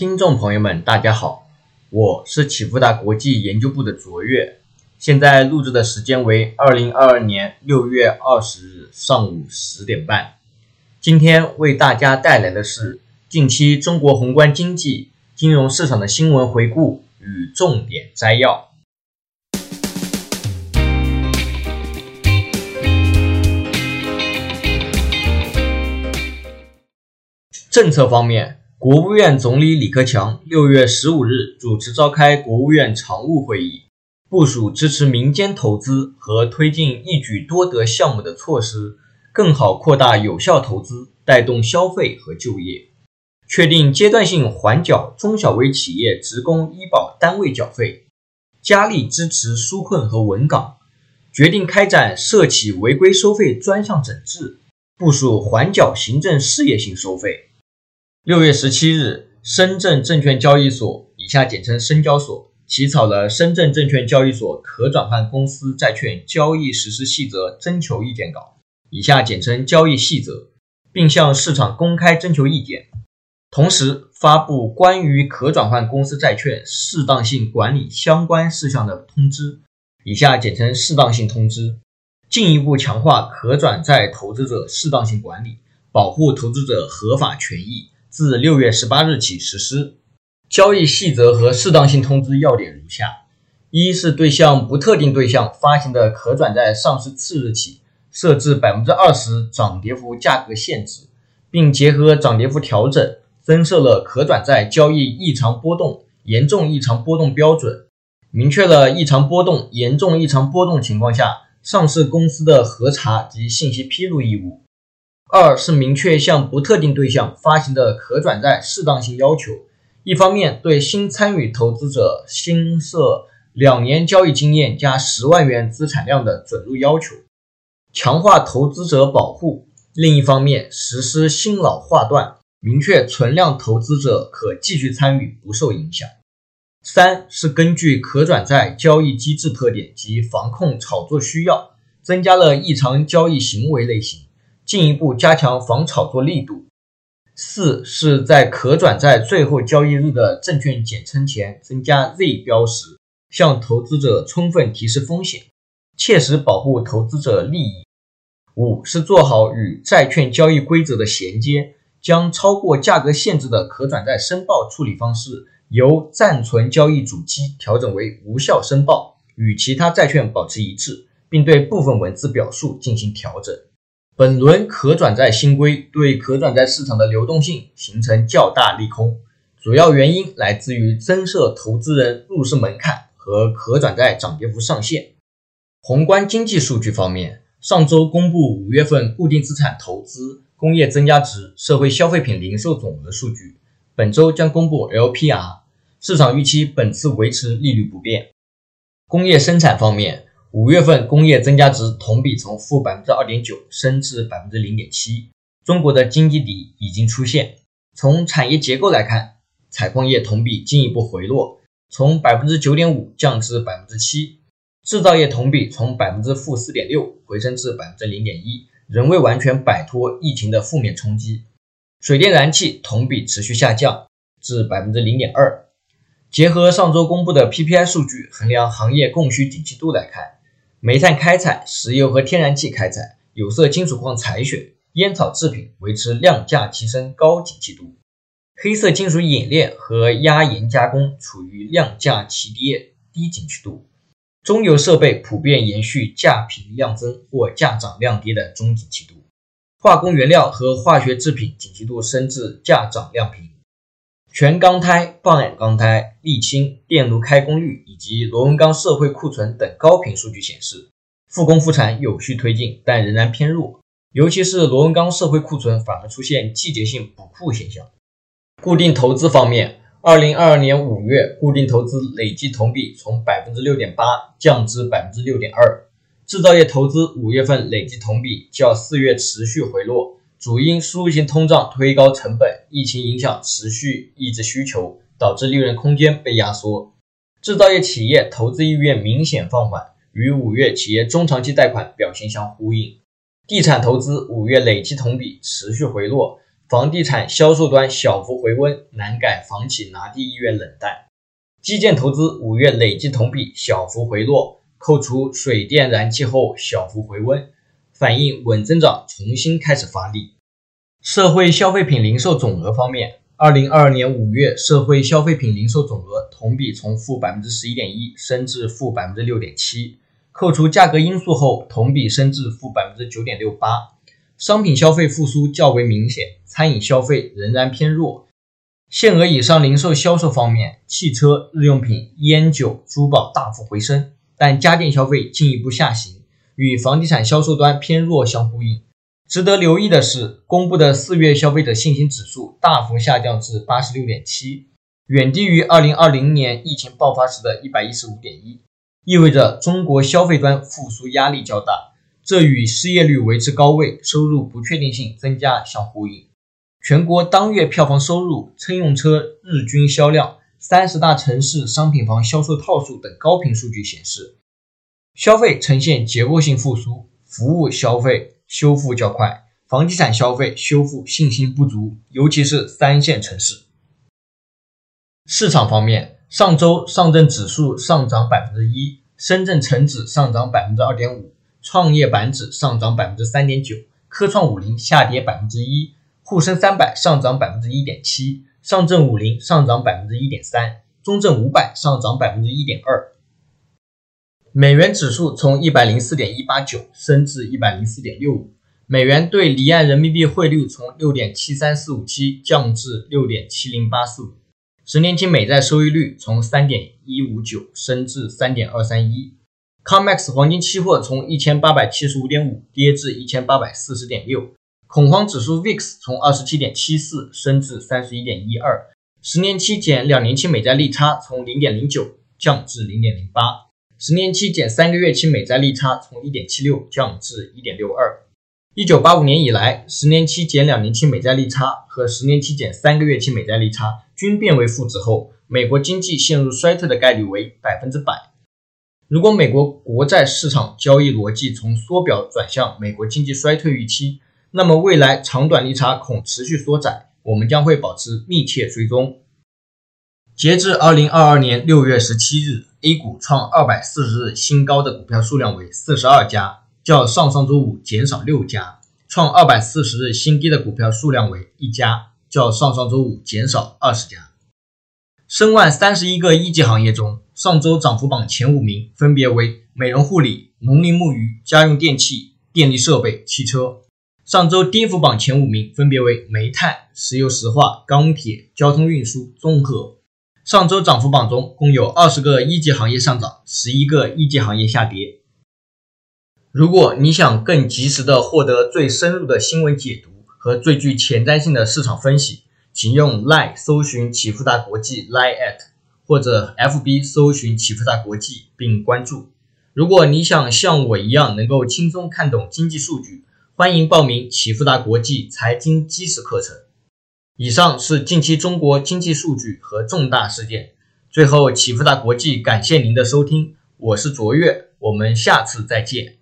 听众朋友们，大家好，我是启富达国际研究部的卓越，现在录制的时间为二零二二年六月二十日上午十点半。今天为大家带来的是近期中国宏观经济、金融市场的新闻回顾与重点摘要。政策方面。国务院总理李克强六月十五日主持召开国务院常务会议，部署支持民间投资和推进一举多得项目的措施，更好扩大有效投资，带动消费和就业。确定阶段性缓缴中小微企业职工医保单位缴费，加力支持纾困和稳岗。决定开展涉企违规收费专项整治，部署缓缴行政事业性收费。六月十七日，深圳证券交易所（以下简称深交所）起草了《深圳证券交易所可转换公司债券交易实施细则》征求意见稿（以下简称交易细则），并向市场公开征求意见。同时，发布关于可转换公司债券适当性管理相关事项的通知（以下简称适当性通知），进一步强化可转债投资者适当性管理，保护投资者合法权益。自六月十八日起实施交易细则和适当性通知要点如下：一是对向不特定对象发行的可转债上市次日起设置百分之二十涨跌幅价格限制，并结合涨跌幅调整，增设了可转债交易异常波动、严重异常波动标准，明确了异常波动、严重异常波动情况下上市公司的核查及信息披露义务。二是明确向不特定对象发行的可转债适当性要求，一方面对新参与投资者新设两年交易经验加十万元资产量的准入要求，强化投资者保护；另一方面实施新老划断，明确存量投资者可继续参与，不受影响。三是根据可转债交易机制特点及防控炒作需要，增加了异常交易行为类型。进一步加强防炒作力度。四是在可转债最后交易日的证券简称前增加 Z 标识，向投资者充分提示风险，切实保护投资者利益。五是做好与债券交易规则的衔接，将超过价格限制的可转债申报处理方式由暂存交易主机调整为无效申报，与其他债券保持一致，并对部分文字表述进行调整。本轮可转债新规对可转债市场的流动性形成较大利空，主要原因来自于增设投资人入市门槛和可转债涨跌幅上限。宏观经济数据方面，上周公布五月份固定资产投资、工业增加值、社会消费品零售总额数据，本周将公布 LPR，市场预期本次维持利率不变。工业生产方面。五月份工业增加值同比从负百分之二点九升至百分之零点七，中国的经济底已经出现。从产业结构来看，采矿业同比进一步回落，从百分之九点五降至百分之七；制造业同比从百分之负四点六回升至百分之零点一，仍未完全摆脱疫情的负面冲击。水电燃气同比持续下降至百分之零点二。结合上周公布的 PPI 数据，衡量行业供需景气度来看。煤炭开采、石油和天然气开采、有色金属矿采选、烟草制品维持量价齐升高景气度，黑色金属冶炼和压延加工处于量价齐跌低景气度，中游设备普遍延续价平量增或价涨量跌的中景气度，化工原料和化学制品景气度升至价涨量平。全钢胎、棒眼钢胎、沥青、电炉开工率以及螺纹钢社会库存等高频数据显示，复工复产有序推进，但仍然偏弱。尤其是螺纹钢社会库存反而出现季节性补库现象。固定投资方面，二零二二年五月固定投资累计同比从百分之六点八降至百分之六点二。制造业投资五月份累计同比较四月持续回落。主因输入性通胀推高成本，疫情影响持续抑制需求，导致利润空间被压缩。制造业企业投资意愿明显放缓，与五月企业中长期贷款表现相呼应。地产投资五月累计同比持续回落，房地产销售端小幅回温，难改房企拿地意愿冷淡。基建投资五月累计同比小幅回落，扣除水电燃气后小幅回温，反映稳增长重新开始发力。社会消费品零售总额方面，二零二二年五月社会消费品零售总额同比从负百分之十一点一升至负百分之六点七，扣除价格因素后同比升至负百分之九点六八。商品消费复苏较为明显，餐饮消费仍然偏弱。限额以上零售销售方面，汽车、日用品、烟酒、珠宝大幅回升，但家电消费进一步下行，与房地产销售端偏弱相呼应。值得留意的是，公布的四月消费者信心指数大幅下降至八十六点七，远低于二零二零年疫情爆发时的一百一十五点一，意味着中国消费端复苏压力较大，这与失业率维持高位、收入不确定性增加相呼应。全国当月票房收入、乘用车日均销量、三十大城市商品房销售套数等高频数据显示，消费呈现结构性复苏，服务消费修复较快，房地产消费修复信心不足，尤其是三线城市。市场方面，上周上证指数上涨百分之一，深圳成指上涨百分之二点五，创业板指上涨百分之三点九，科创五零下跌百分之一。沪深三百上涨百分之一点七，上证五零上涨百分之一点三，中证五百上涨百分之一点二。美元指数从一百零四点一八九升至一百零四点六五，美元对离岸人民币汇率从六点七三四五七降至六点七零八四五，十年期美债收益率从三点一五九升至三点二三一，COMEX 黄金期货从一千八百七十五点五跌至一千八百四十点六。恐慌指数 VIX 从二十七点七四升至三十一点一二，十年期减两年期美债利差从零点零九降至零点零八，十年期减三个月期美债利差从一点七六降至一点六二。一九八五年以来，十年期减两年期美债利差和十年期减三个月期美债利差均变为负值后，美国经济陷入衰退的概率为百分之百。如果美国国债市场交易逻辑从缩表转向美国经济衰退预期，那么未来长短利差恐持续缩窄，我们将会保持密切追踪。截至二零二二年六月十七日，A 股创二百四十日新高的股票数量为四十二家，较上上周五减少六家；创二百四十日新低的股票数量为一家，较上上周五减少二十家。申万三十一个一级行业中，上周涨幅榜前五名分别为美容护理、农林牧渔、家用电器、电力设备、汽车。上周跌幅榜前五名分别为煤炭、石油石化、钢铁、交通运输、综合。上周涨幅榜中共有二十个一级行业上涨，十一个一级行业下跌。如果你想更及时的获得最深入的新闻解读和最具前瞻性的市场分析，请用 Line 搜寻启富达国际 Line at 或者 FB 搜寻启富达国际并关注。如果你想像我一样能够轻松看懂经济数据，欢迎报名启富达国际财经基石课程。以上是近期中国经济数据和重大事件。最后，启富达国际感谢您的收听，我是卓越，我们下次再见。